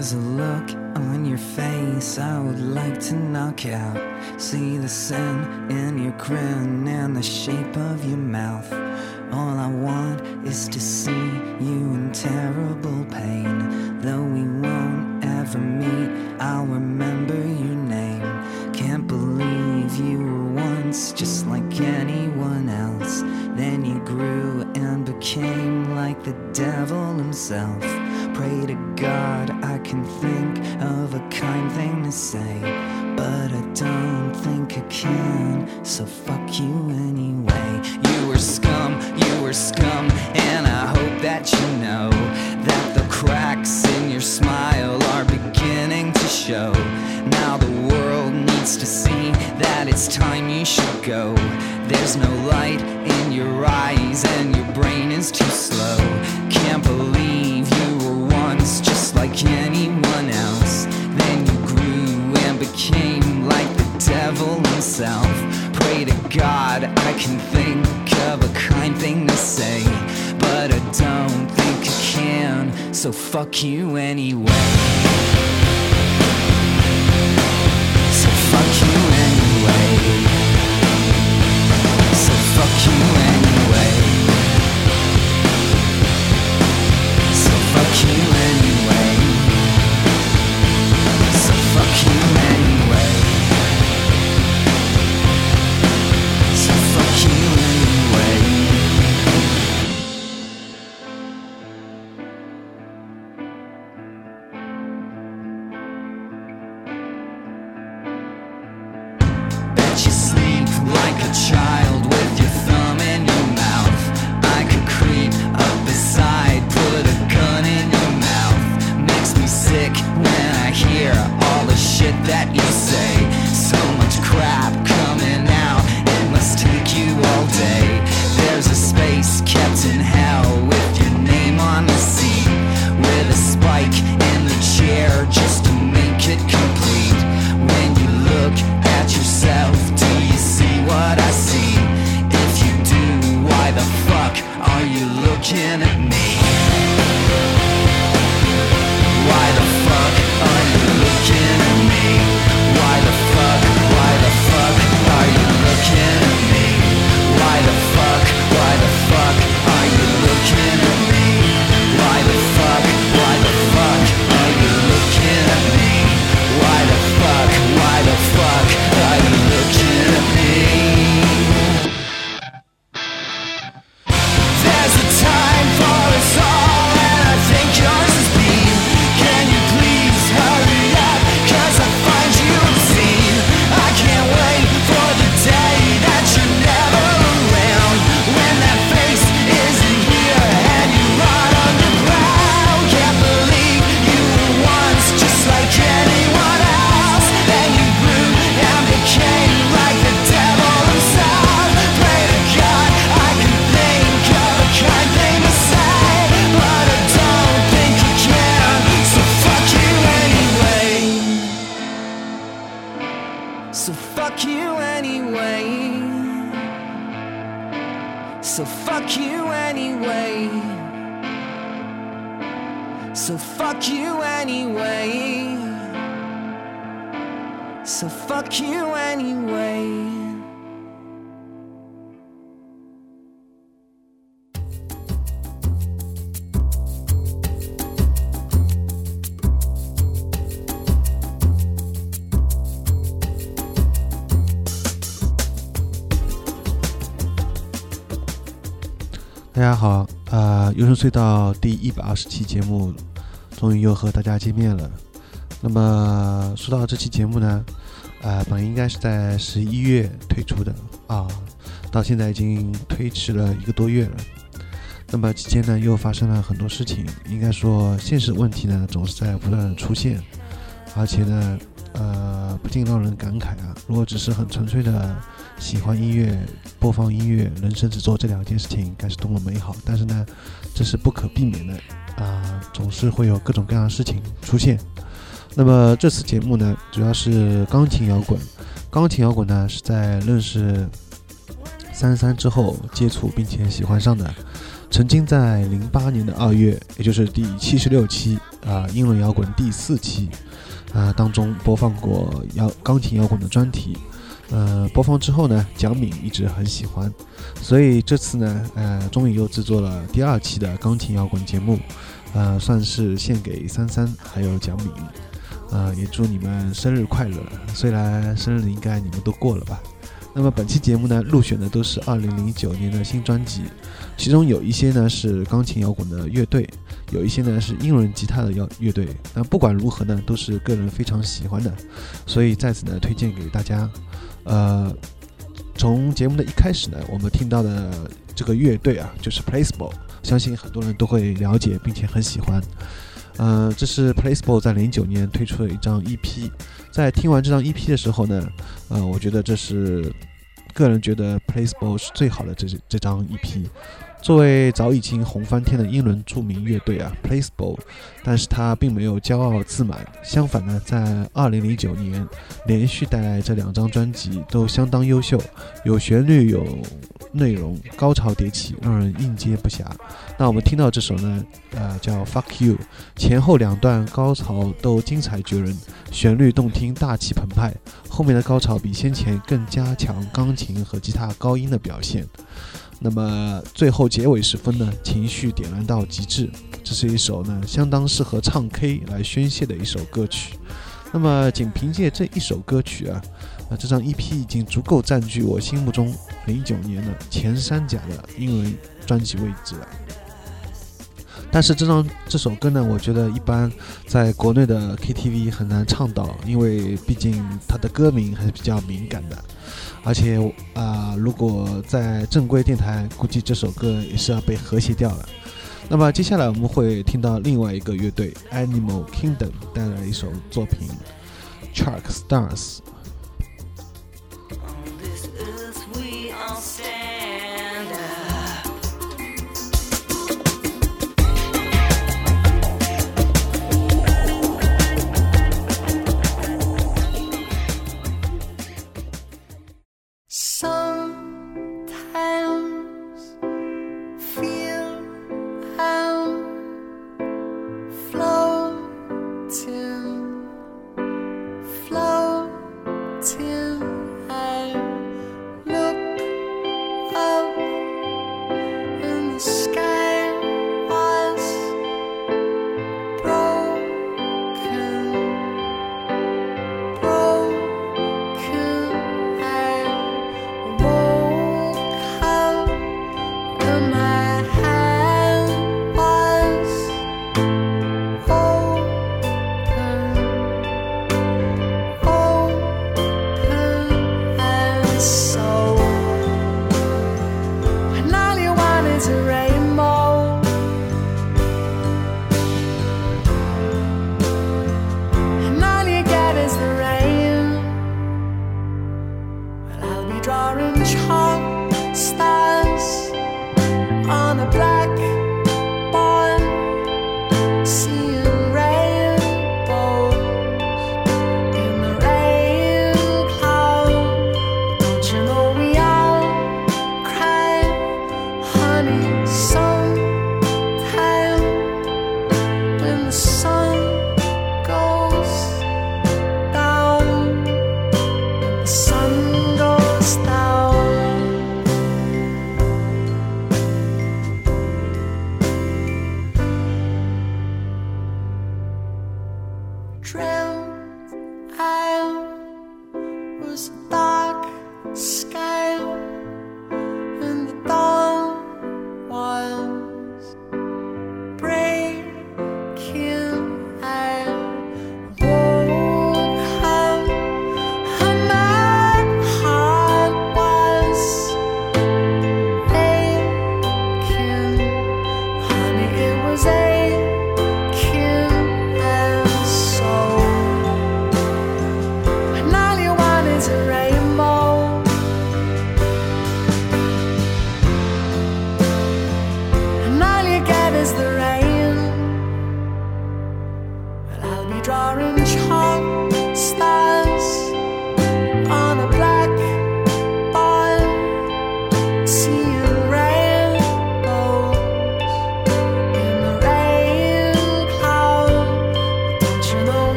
There's a look on your face I would like to knock out. See the sin in your grin and the shape of your mouth. All I want is to see you in terrible pain. Though we won't ever meet, I'll remember your name. Can't believe you were once just like anyone else. Then you grew and became like the devil himself. Pray to God I can think of a kind thing to say. But I don't think I can, so fuck you anyway. You were scum, you were scum, and I hope that you know that the cracks in your smile are beginning to show. Now the world needs to see that it's time you should go. There's no light in your eyes, and your brain is too God I can think of a kind thing to say, but I don't think I can, so fuck you anyway. So fuck you anyway. So fuck you anyway. So fuck you anyway. So fuck you anyway. try. So fuck you anyway. 大家好，呃，优声隧道第一百二十期节目，终于又和大家见面了。那么说到这期节目呢，呃，本应该是在十一月推出的啊，到现在已经推迟了一个多月了。那么期间呢，又发生了很多事情，应该说现实问题呢总是在不断的出现，而且呢，呃，不禁让人感慨啊，如果只是很纯粹的喜欢音乐、播放音乐，人生只做这两件事情，该是多么美好。但是呢，这是不可避免的啊、总是会有各种各样的事情出现。那么这次节目呢，主要是钢琴摇滚。钢琴摇滚呢，是在认识三三之后接触并且喜欢上的。曾经在零八年的二月，也就是第七十六期啊英伦摇滚第四期啊当中播放过摇钢琴摇滚的专题。呃，播放之后呢，蒋敏一直很喜欢，所以这次呢，呃，终于又制作了第二期的钢琴摇滚节目，呃，算是献给三三还有蒋敏，呃，也祝你们生日快乐。虽然生日应该你们都过了吧。那么本期节目呢，入选的都是二零零九年的新专辑，其中有一些呢是钢琴摇滚的乐队，有一些呢是英伦吉他的摇乐队。那不管如何呢，都是个人非常喜欢的，所以在此呢推荐给大家。呃，从节目的一开始呢，我们听到的这个乐队啊，就是 Placebo，相信很多人都会了解并且很喜欢。呃，这是 Placebo 在零九年推出的一张 EP，在听完这张 EP 的时候呢，呃，我觉得这是个人觉得 Placebo 是最好的这这张 EP。作为早已经红翻天的英伦著名乐队啊，Placebo，但是他并没有骄傲自满，相反呢，在2009年连续带来这两张专辑都相当优秀，有旋律有内容，高潮迭起，让人应接不暇。那我们听到这首呢，呃，叫 Fuck You，前后两段高潮都精彩绝伦，旋律动听，大气澎湃，后面的高潮比先前更加强钢琴和吉他高音的表现。那么最后结尾时分呢，情绪点燃到极致，这是一首呢相当适合唱 K 来宣泄的一首歌曲。那么仅凭借这一首歌曲啊，那这张 EP 已经足够占据我心目中零九年的前三甲的英文专辑位置了。但是这张这首歌呢，我觉得一般在国内的 KTV 很难唱到，因为毕竟它的歌名还是比较敏感的。而且啊，如果在正规电台，估计这首歌也是要被和谐掉了。那么接下来我们会听到另外一个乐队 Animal Kingdom 带来一首作品《Chuck Stars》。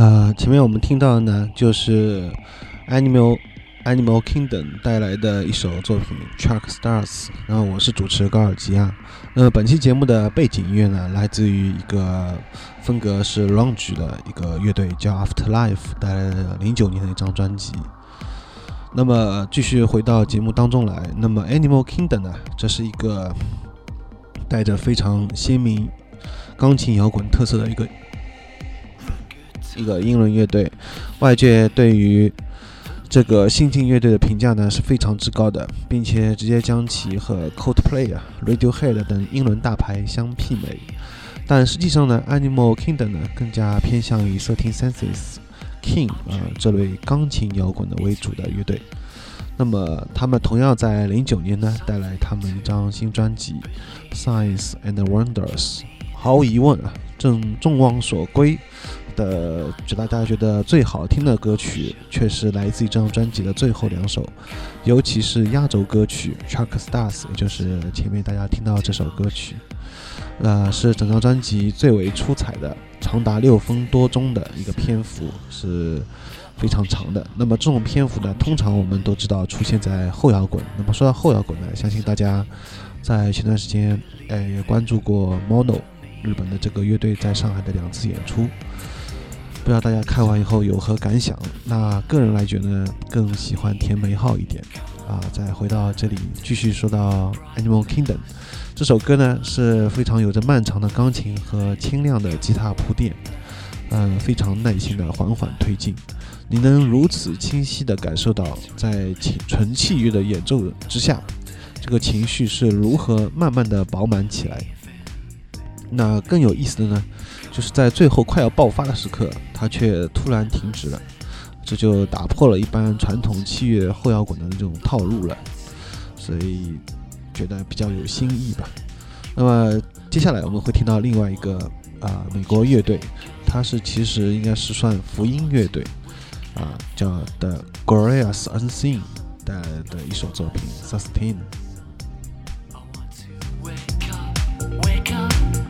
呃，前面我们听到的呢，就是 Animal Animal Kingdom 带来的一首作品《Truck Stars》。然后我是主持高尔基啊。那么本期节目的背景音乐呢，来自于一个风格是 Lounge 的一个乐队，叫 Afterlife 带来的零九年的一张专辑。那么继续回到节目当中来，那么 Animal Kingdom 呢，这是一个带着非常鲜明钢琴摇滚特色的一个一个英伦乐队，外界对于这个新晋乐队的评价呢是非常之高的，并且直接将其和 Coldplay 啊、Radiohead 等英伦大牌相媲美。但实际上呢，Animal Kingdom 呢更加偏向于 Thirteen Senses。King 啊，这类钢琴摇滚的为主的乐队，那么他们同样在零九年呢带来他们一张新专辑《Science and Wonders》。毫无疑问啊，正众望所归的，就大家觉得最好听的歌曲，却是来自于这张专辑的最后两首，尤其是压轴歌曲《Truck Stars》，也就是前面大家听到这首歌曲。呃，是整张专辑最为出彩的，长达六分多钟的一个篇幅，是非常长的。那么这种篇幅呢，通常我们都知道出现在后摇滚。那么说到后摇滚呢，相信大家在前段时间，呃，也关注过 Mono 日本的这个乐队在上海的两次演出，不知道大家看完以后有何感想？那个人来觉得更喜欢田美好一点。啊，再回到这里，继续说到 Animal Kingdom。这首歌呢是非常有着漫长的钢琴和清亮的吉他铺垫，嗯，非常耐心的缓缓推进。你能如此清晰地感受到，在纯器乐的演奏之下，这个情绪是如何慢慢的饱满起来。那更有意思的呢，就是在最后快要爆发的时刻，它却突然停止了，这就打破了一般传统器乐后摇滚的这种套路了。所以。觉得比较有新意吧。那么接下来我们会听到另外一个啊美国乐队，它是其实应该是算福音乐队啊，叫 The Glorious Unseen 带的一首作品《Sustain》。Why do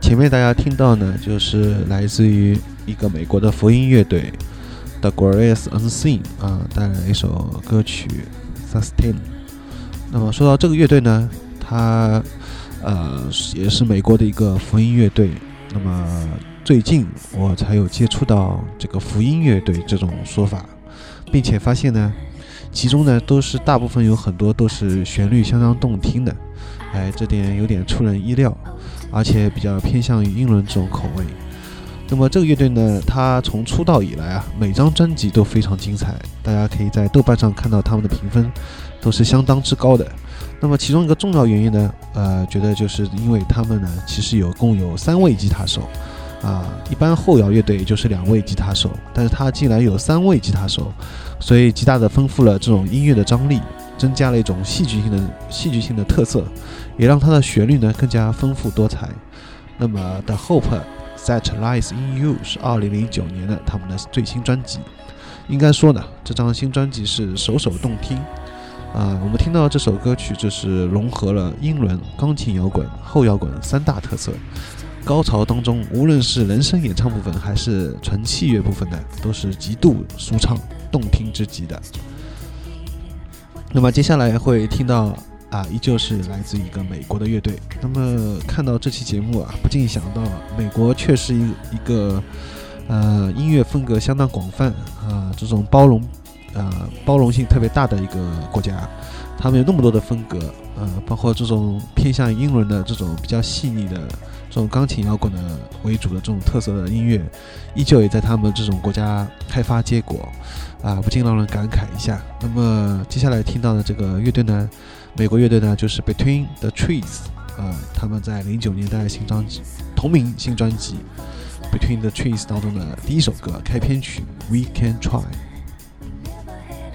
前面大家听到呢，就是来自于一个美国的福音乐队 The Glorious Unseen 啊，带来一首歌曲《Sustain》。那么说到这个乐队呢，它呃也是美国的一个福音乐队。那么最近我才有接触到这个福音乐队这种说法，并且发现呢，其中呢都是大部分有很多都是旋律相当动听的，哎，这点有点出人意料。而且比较偏向于英伦这种口味。那么这个乐队呢，它从出道以来啊，每张专辑都非常精彩，大家可以在豆瓣上看到他们的评分都是相当之高的。那么其中一个重要原因呢，呃，觉得就是因为他们呢，其实有共有三位吉他手，啊，一般后摇乐队就是两位吉他手，但是他竟然有三位吉他手，所以极大的丰富了这种音乐的张力，增加了一种戏剧性的戏剧性的特色，也让它的旋律呢更加丰富多彩。那么 The Hope That Lies in You 是二零零九年的他们的最新专辑，应该说呢，这张新专辑是首首动听。啊，我们听到这首歌曲，就是融合了英伦、钢琴摇滚、后摇滚三大特色。高潮当中，无论是人声演唱部分，还是纯器乐部分呢，都是极度舒畅、动听之极的。那么接下来会听到啊，依旧是来自一个美国的乐队。那么看到这期节目啊，不禁想到，美国确实一一个呃音乐风格相当广泛啊，这种包容呃包容性特别大的一个国家。他们有那么多的风格，呃，包括这种偏向英伦的这种比较细腻的这种钢琴摇滚的为主的这种特色的音乐，依旧也在他们这种国家开发结果，啊，不禁让人感慨一下。那么接下来听到的这个乐队呢，美国乐队呢就是 Between the Trees，啊，他们在零九年代新专辑同名新专辑 Between the Trees 当中的第一首歌开篇曲 We Can Try。Never had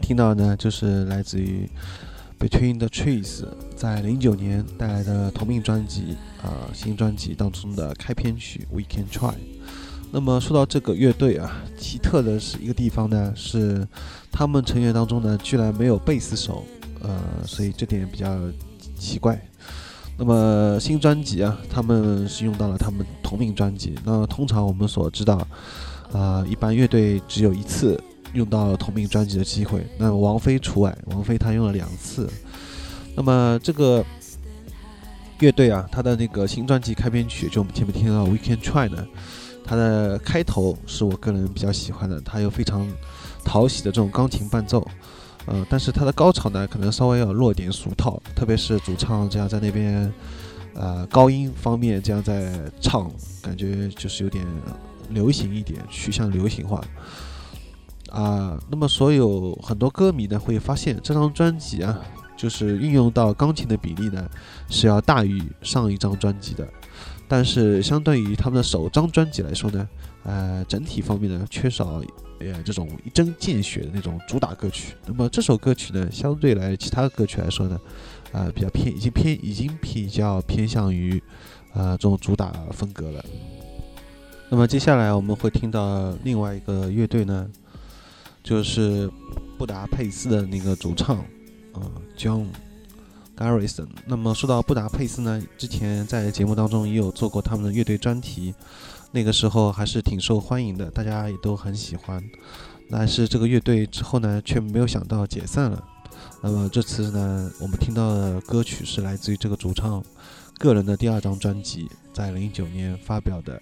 听到的呢，就是来自于 Between the Trees 在零九年带来的同名专辑啊、新专辑当中的开篇曲 We Can Try。那么说到这个乐队啊，奇特的是一个地方呢，是他们成员当中呢，居然没有贝斯手，呃，所以这点比较奇怪。那么新专辑啊，他们是用到了他们同名专辑。那通常我们所知道，啊、一般乐队只有一次用到同名专辑的机会，那王菲除外，王菲她用了两次。那么这个乐队啊，它的那个新专辑开篇曲，就我们前面听到《We Can Try》呢，它的开头是我个人比较喜欢的，它有非常讨喜的这种钢琴伴奏，呃，但是它的高潮呢，可能稍微要弱点俗套，特别是主唱这样在那边，呃，高音方面这样在唱，感觉就是有点流行一点，趋向流行化。啊，那么所有很多歌迷呢会发现这张专辑啊，就是运用到钢琴的比例呢是要大于上一张专辑的，但是相对于他们的首张专辑来说呢，呃，整体方面呢缺少呃这种一针见血的那种主打歌曲。那么这首歌曲呢，相对来其他歌曲来说呢，呃，比较偏，已经偏，已经比较偏向于呃这种主打风格了。那么接下来我们会听到另外一个乐队呢，就是布达佩斯的那个主唱，呃，John Garrison。那么说到布达佩斯呢，之前在节目当中也有做过他们的乐队专题，那个时候还是挺受欢迎的，大家也都很喜欢。但是这个乐队之后呢，却没有想到解散了。那么这次呢，我们听到的歌曲是来自于这个主唱个人的第二张专辑，在零九年发表的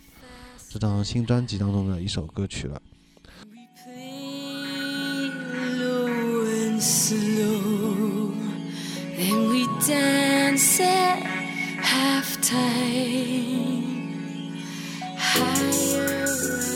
这张新专辑当中的一首歌曲了。Slow. Then we dance at halftime. Higher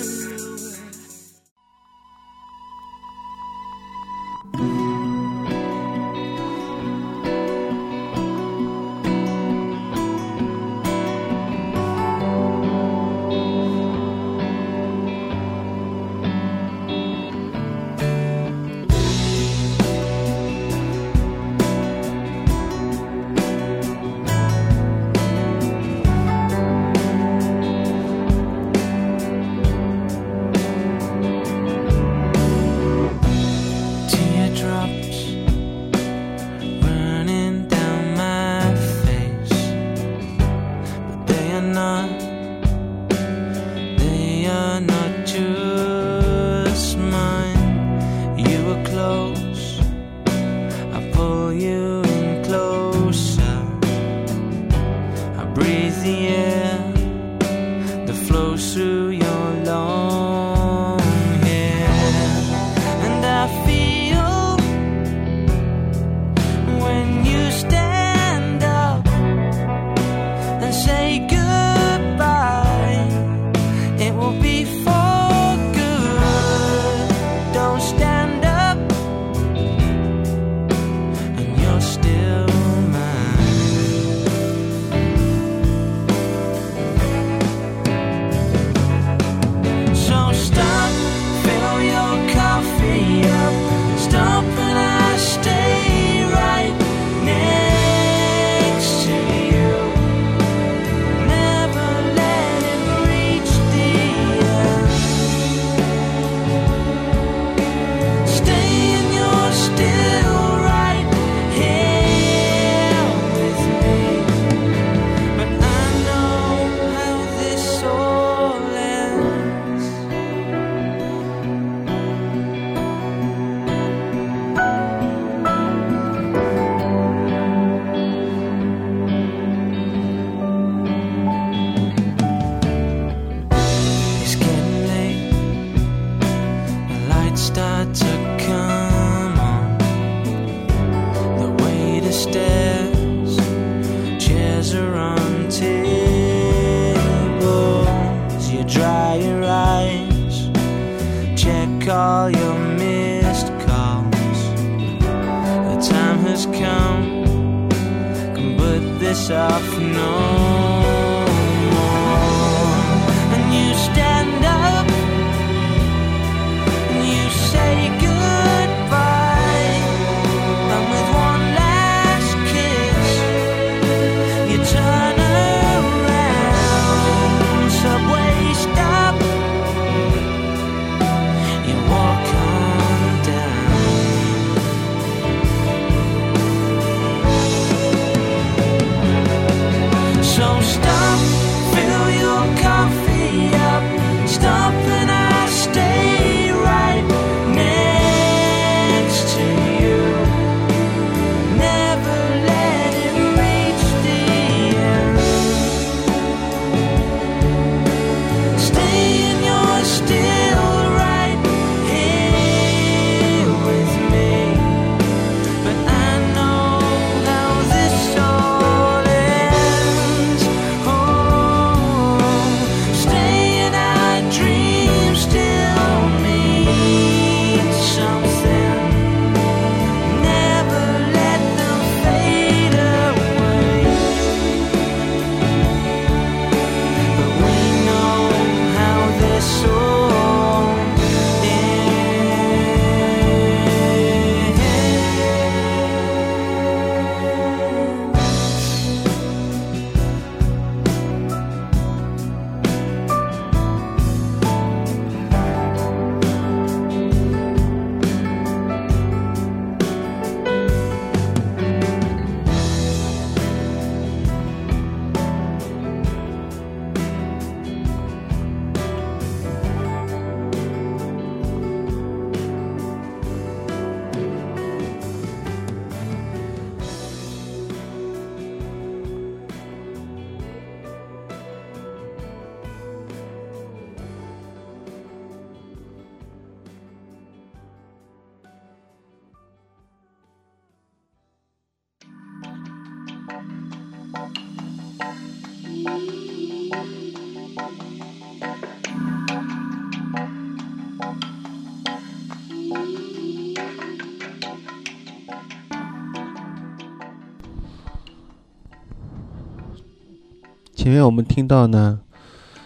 前面我们听到呢，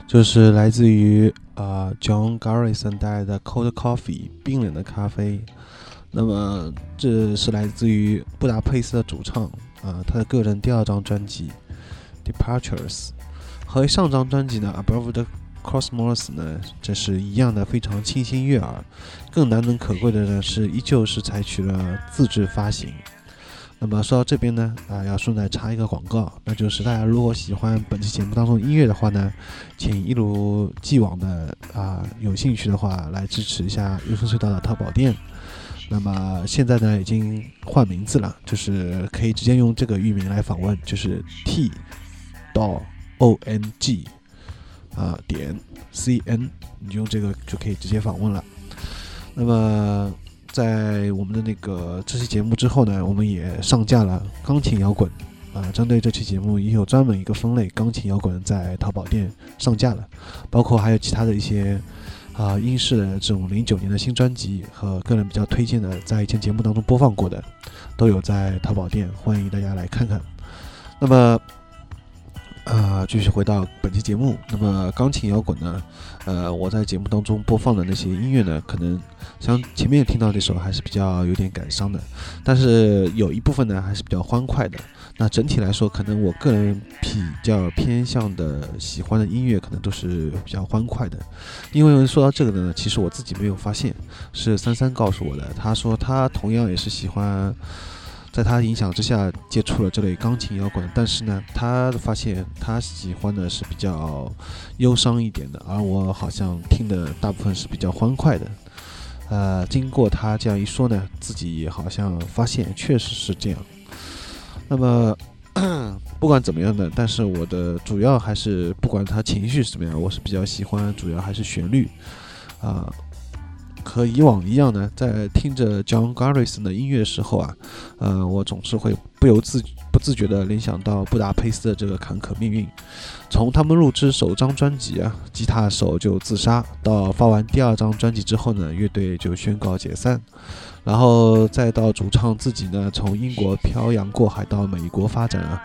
就是来自于啊、John Garrison 带来的 Cold Coffee 冰冷的咖啡。那么这是来自于布达佩斯的主唱啊、他的个人第二张专辑 Departures，和上张专辑呢 Above the Cosmos 呢，这是一样的非常清新悦耳。更难能可贵的呢是，依旧是采取了自制发行。那么说到这边呢，啊、要顺带插一个广告，那就是大家如果喜欢本期节目当中音乐的话呢，请一如既往的啊、有兴趣的话来支持一下优声隧道的淘宝店。那么现在呢已经换名字了，就是可以直接用这个域名来访问，就是 t 到 o n g 啊点 c n，你用这个就可以直接访问了。那么在我们的那个这期节目之后呢，我们也上架了钢琴摇滚。啊，针对这期节目也有专门一个分类，钢琴摇滚在淘宝店上架了，包括还有其他的一些啊英式的这种零九年的新专辑和个人比较推荐的，在以前节目当中播放过的，都有在淘宝店，欢迎大家来看看。那么，啊，继续回到本期节目。那么钢琴摇滚呢？呃，我在节目当中播放的那些音乐呢，可能像前面听到这首还是比较有点感伤的，但是有一部分呢还是比较欢快的。那整体来说，可能我个人比较偏向的喜欢的音乐，可能都是比较欢快的。因为说到这个呢，其实我自己没有发现，是三三告诉我的。他说他同样也是喜欢，在他影响之下接触了这类钢琴摇滚，但是呢，他发现他喜欢的是比较忧伤一点的，而我好像听的大部分是比较欢快的。呃，经过他这样一说呢，自己也好像发现确实是这样。那么 不管怎么样的，但是我的主要还是不管他情绪是怎么样，我是比较喜欢，主要还是旋律啊、和以往一样呢，在听着 John Garrison 的音乐的时候啊，呃，我总是会不由自不自觉地联想到布达佩斯的这个坎坷命运。从他们录制首张专辑啊，吉他手就自杀，到发完第二张专辑之后呢，乐队就宣告解散，然后再到主唱自己呢，从英国漂洋过海到美国发展啊，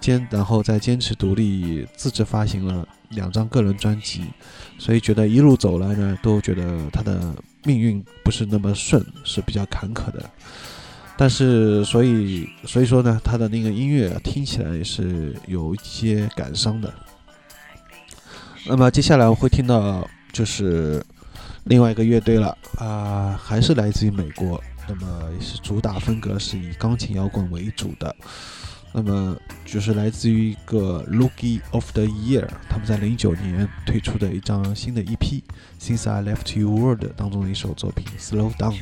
坚然后再坚持独立，自制发行了两张个人专辑，所以觉得一路走来呢，都觉得他的命运不是那么顺，是比较坎坷的。但是，所以所以说呢，他的那个音乐、听起来也是有一些感伤的。那么接下来我会听到就是另外一个乐队了啊、还是来自于美国，那么也是主打风格是以钢琴摇滚为主的。那么就是来自于一个 l o o k i of the Year，他们在零九年推出的一张新的 EP《Since I Left You World》当中的一首作品《Slow Down》。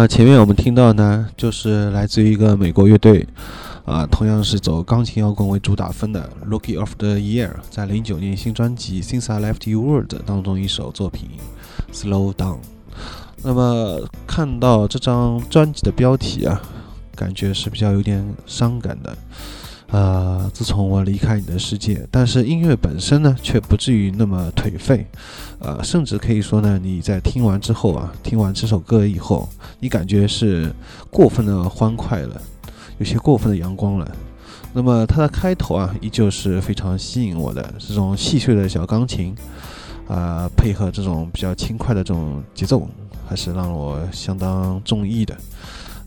那前面我们听到呢，就是来自于一个美国乐队，啊，同样是走钢琴摇滚为主打分的 Rookie of the Year，在零九年新专辑《Since I Left You World》当中一首作品《Slow Down》。那么看到这张专辑的标题啊，感觉是比较有点伤感的。呃，自从我离开你的世界，但是音乐本身呢，却不至于那么颓废，呃，甚至可以说呢，你在听完之后啊，听完这首歌以后，你感觉是过分的欢快了，有些过分的阳光了。那么它的开头啊，依旧是非常吸引我的，这种细碎的小钢琴，呃，配合这种比较轻快的这种节奏，还是让我相当中意的。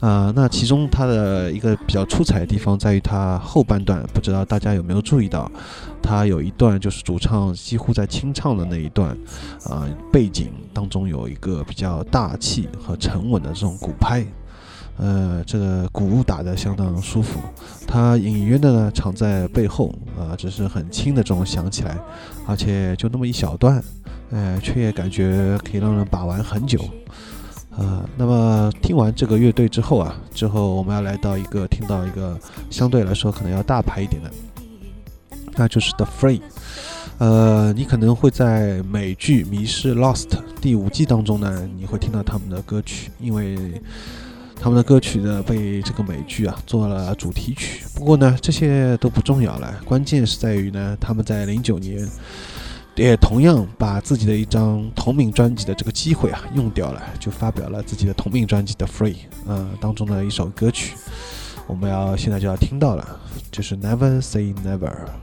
啊、那其中它的一个比较出彩的地方在于它后半段，不知道大家有没有注意到，它有一段就是主唱几乎在清唱的那一段，啊、背景当中有一个比较大气和沉稳的这种鼓拍，呃，这个鼓打得相当舒服。它隐约的呢藏在背后，啊、只是很轻的这种响起来，而且就那么一小段，呃，却也感觉可以让人把玩很久。啊，那么听完这个乐队之后啊，之后我们要来到一个听到一个相对来说可能要大牌一点的，那就是 The Free。呃，你可能会在美剧《迷失 Lost》第五季当中呢，你会听到他们的歌曲，因为他们的歌曲呢被这个美剧啊做了主题曲。不过呢，这些都不重要了，关键是在于呢，他们在零九年。也同样把自己的一张同名专辑的这个机会啊用掉了，就发表了自己的同名专辑的《Free》呃当中的一首歌曲，我们要现在就要听到了，就是 Never Say Never。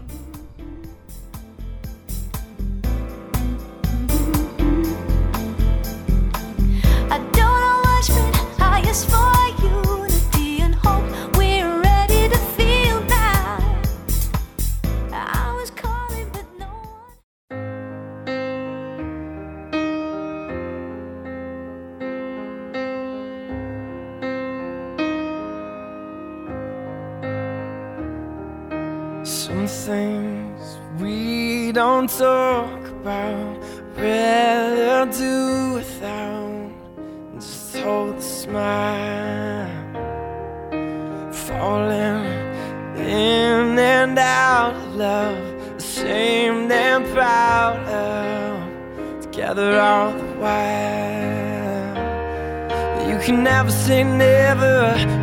Falling in and out of love, ashamed and proud of, together all the while. You can never say never.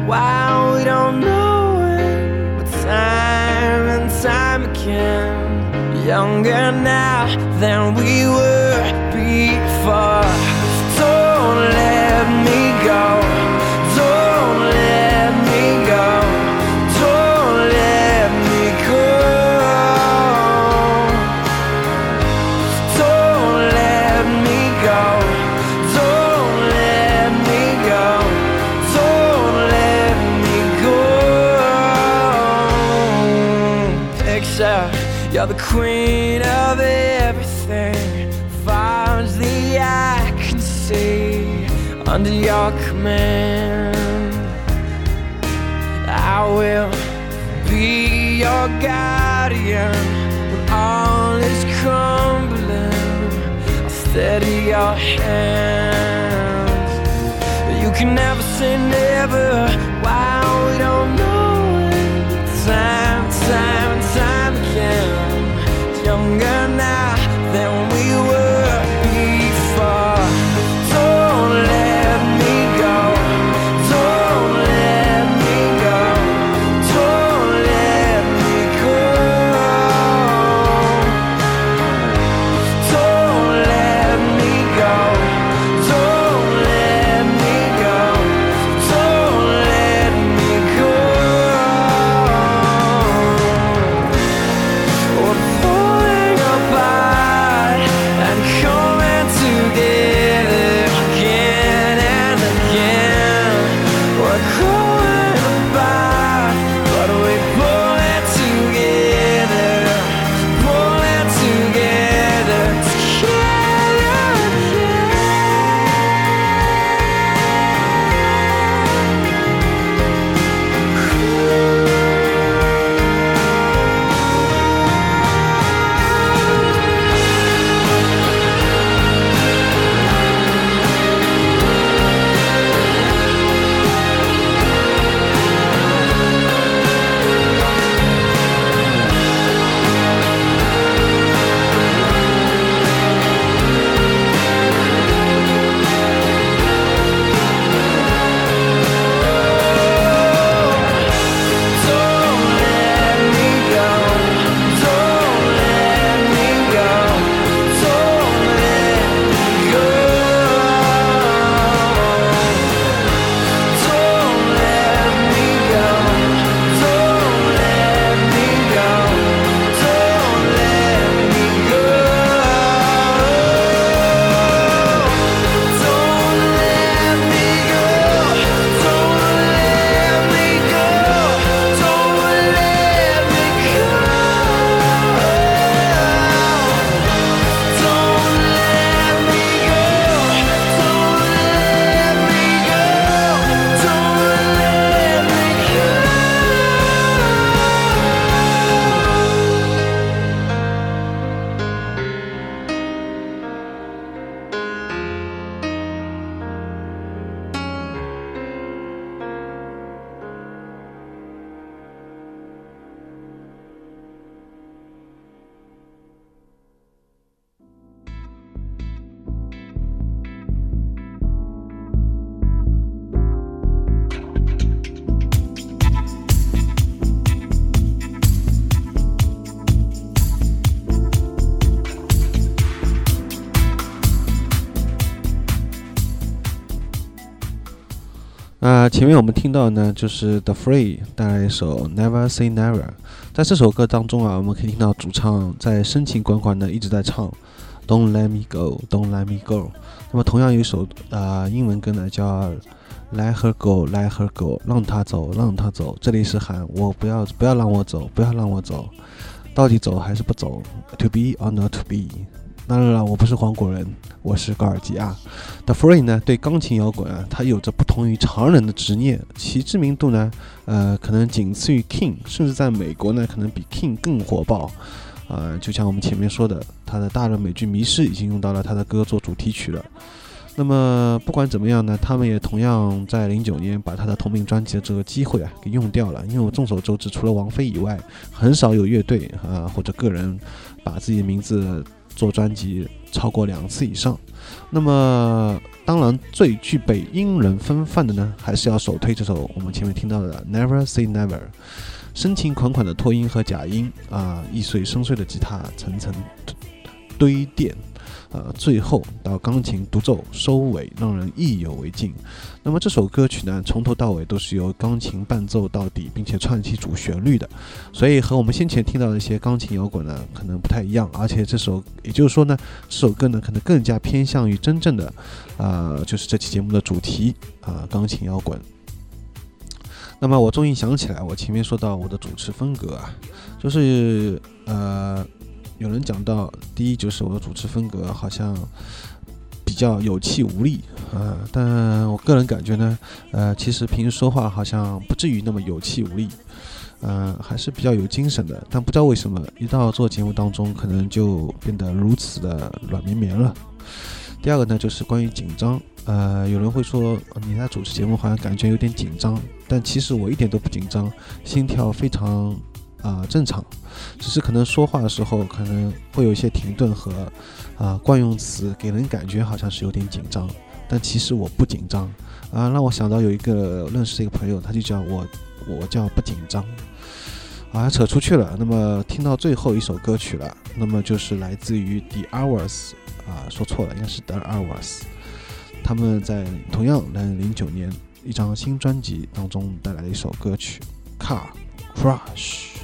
Why we don't know it, but time and time again, younger now than we were before. Don't let me go. Queen of everything. The eye can see, under your command, I will be your guardian when all is crumbling. I'll steady your hands. You can never say never. Why we don't know it. Time, time, 前面我们听到呢，就是 The Free 带来一首 Never Say Never。在这首歌当中啊，我们可以听到主唱在深情款款的一直在唱 Don't Let Me Go, Don't Let Me Go。那么同样有一首啊、呃英文歌呢，叫 Let Her Go, Let Her Go，让她走，让她走。这里是喊我不要不要让我走，不要让我走，到底走还是不走？To be or not to be？当然了，我不是黄果人，我是高尔基啊。The Free 呢，对钢琴摇滚啊，它有着不同于常人的执念，其知名度呢，呃，可能仅次于 King，甚至在美国呢，可能比 King 更火爆。呃，就像我们前面说的，他的大热美剧《迷失》已经用到了他的歌做主题曲了。那么不管怎么样呢，他们也同样在零九年把他的同名专辑的这个机会啊给用掉了，因为我众所周知，除了王菲以外，很少有乐队啊、或者个人把自己的名字做专辑超过两次以上。那么，当然最具备英伦风范的呢，还是要首推这首我们前面听到的《Never Say Never》，深情款款的拖音和假音啊，易碎深邃的吉他层层堆垫。呃，最后到钢琴独奏收尾，让人意犹未尽。那么这首歌曲呢，从头到尾都是由钢琴伴奏到底，并且串起主旋律的，所以和我们先前听到的一些钢琴摇滚呢，可能不太一样。而且这首，也就是说呢，这首歌呢，可能更加偏向于真正的，呃，就是这期节目的主题啊、钢琴摇滚。那么我终于想起来，我前面说到我的主持风格啊，就是呃，有人讲到，第一就是我的主持风格好像比较有气无力啊、但我个人感觉呢，呃，其实平时说话好像不至于那么有气无力，呃，还是比较有精神的。但不知道为什么，一到做节目当中，可能就变得如此的软绵绵了。第二个呢，就是关于紧张。呃，有人会说你在主持节目好像感觉有点紧张，但其实我一点都不紧张，心跳非常啊、正常，只是可能说话的时候可能会有一些停顿和啊、惯用词，给人感觉好像是有点紧张，但其实我不紧张啊，让我想到有一个认识的一个朋友，他就叫我我叫不紧张。啊，扯出去了。那么听到最后一首歌曲了，那么就是来自于 The Hours 啊，说错了，应该是 The Hours。他们在同样在零九年一张新专辑当中带来的一首歌曲《Car Crush》。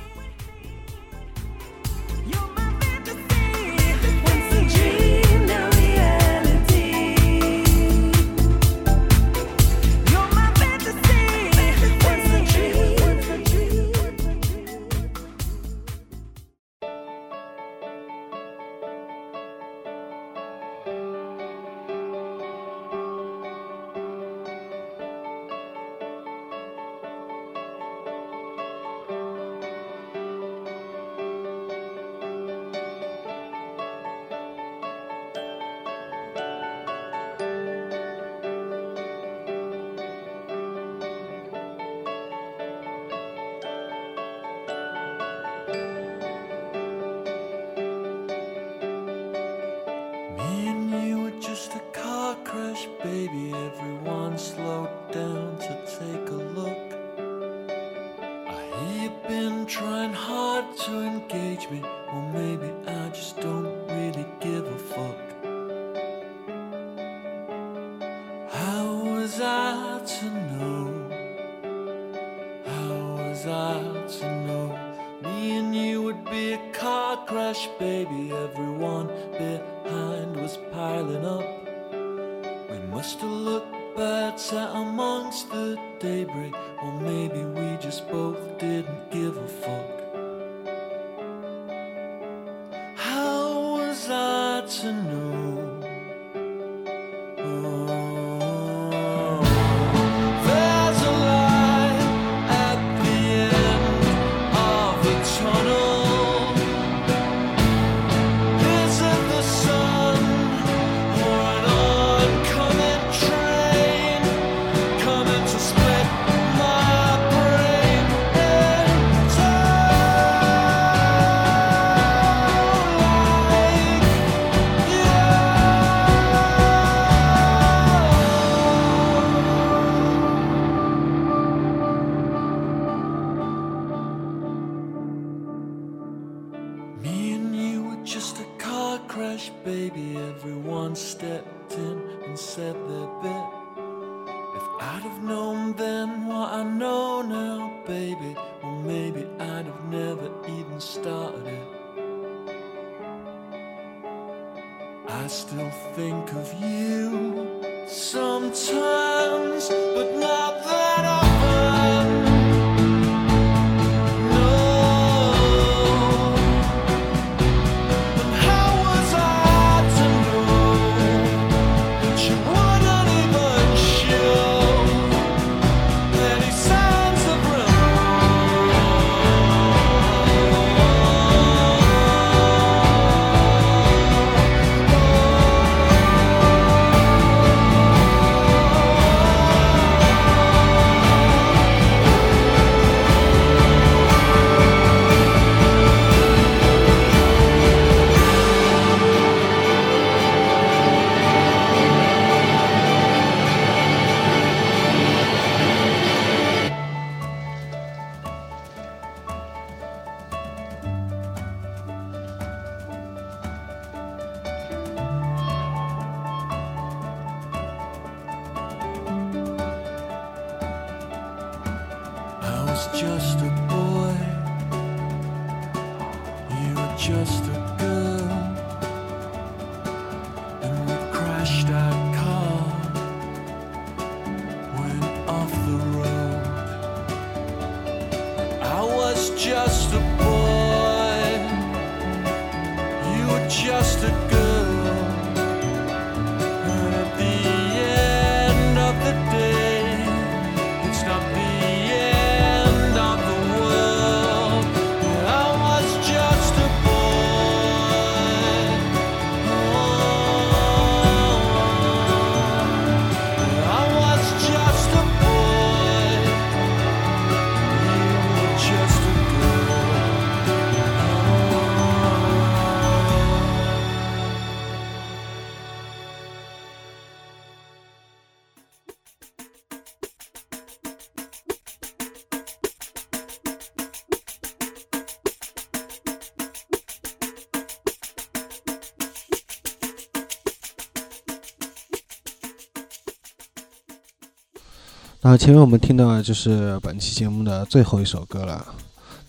前面我们听到的就是本期节目的最后一首歌了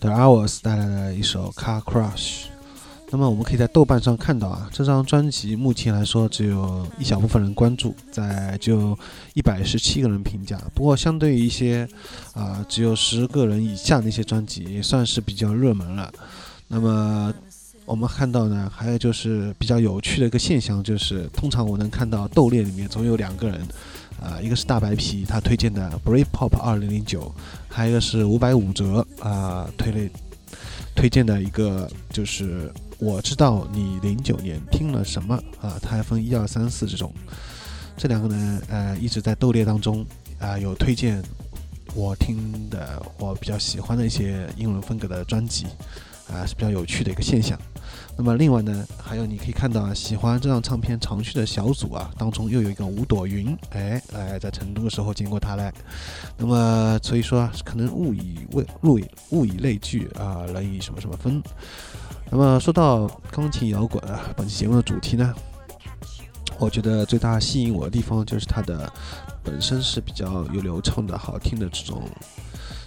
，The Hours 带来的一首《Car Crush》。那么我们可以在豆瓣上看到啊，这张专辑目前来说只有一小部分人关注，在就一百十七个人评价。不过相对于一些啊、只有十个人以下的一些专辑，也算是比较热门了。那么我们看到呢，还有就是比较有趣的一个现象，就是通常我能看到豆列里面总有两个人。啊、一个是大白皮他推荐的 Britpop 二零零九，还有一个是五百五折啊、推类推荐的一个就是我知道你零九年听了什么啊，它还分一二三四这种，这两个呢呃一直在斗猎当中啊、有推荐我听的我比较喜欢的一些英文风格的专辑啊、是比较有趣的一个现象。那么另外呢，还有你可以看到啊，喜欢这张唱片长续的小组啊，当中又有一个五朵云，哎哎，在成都的时候见过他嘞。那么所以说啊，可能物以类物以物以类聚啊，人以什么什么分。那么说到钢琴摇滚啊，本期节目的主题呢，我觉得最大吸引我的地方就是它的本身是比较有流畅的好听的这种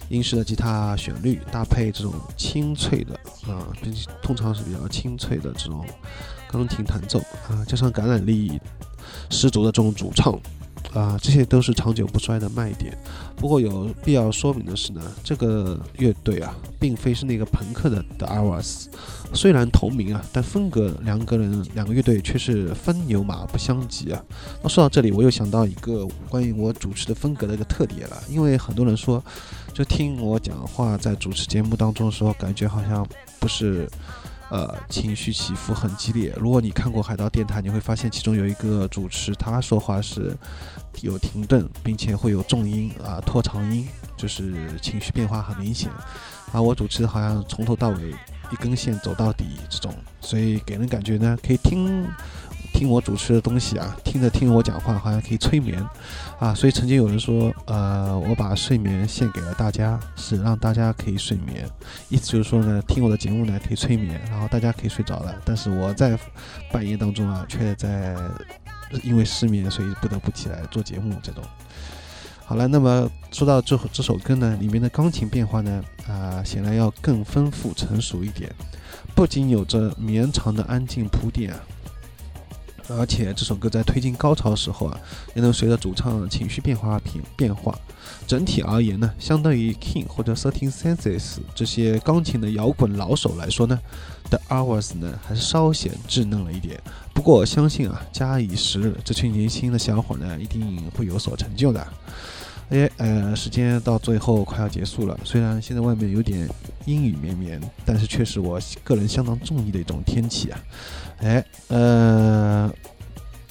英式的吉他旋律，搭配这种清脆的啊，并且通常是比较清脆的这种钢琴弹奏啊，加上感染力十足的这种主唱啊，这些都是长久不衰的卖点。不过有必要说明的是呢，这个乐队啊，并非是那个朋克的 The Hours，虽然同名啊，但风格两个人两个乐队却是分牛马不相及啊。那说到这里，我又想到一个关于我主持的风格的一个特点了，因为很多人说，就听我讲话在主持节目当中的时候，感觉好像不是。呃，情绪起伏很激烈。如果你看过海盗电台，你会发现其中有一个主持，他说话是有停顿，并且会有重音啊、拖长音，就是情绪变化很明显。啊，我主持好像从头到尾一根线走到底这种，所以给人感觉呢，可以听听我主持的东西啊，听着听我讲话，好像可以催眠啊。所以曾经有人说，呃，我把睡眠献给了大家，是让大家可以睡眠。意思就是说呢，听我的节目呢可以催眠，然后大家可以睡着了，但是我在半夜当中啊，却在因为失眠，所以不得不起来做节目这种。好了，那么说到这这首歌呢，里面的钢琴变化呢，啊、显然要更丰富成熟一点，不仅有着绵长的安静铺垫，而且这首歌在推进高潮的时候啊，也能随着主唱情绪变化变变化。整体而言呢，相对于 King 或者 Thirteen Senses 这些钢琴的摇滚老手来说呢，The Hours 呢还是稍显稚嫩了一点。不过我相信啊，加以时日，这群年轻的小伙呢一定会有所成就的。哎，呃，时间到最后快要结束了，虽然现在外面有点阴雨绵绵，但是却是我个人相当中意的一种天气啊。哎，呃，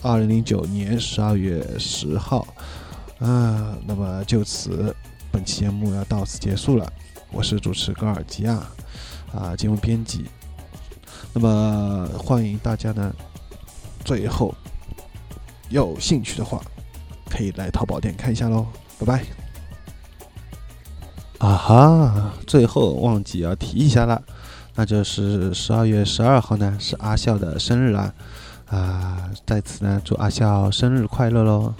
二零零九年十二月十号，啊，那么就此本期节目要到此结束了。我是主持高尔基亚，啊，节目编辑。那么欢迎大家呢，最后有兴趣的话，可以来淘宝店看一下喽。拜拜。啊哈，最后忘记要提一下了，那就是十二月十二号呢是阿笑的生日啦，啊，在此呢祝阿笑生日快乐喽！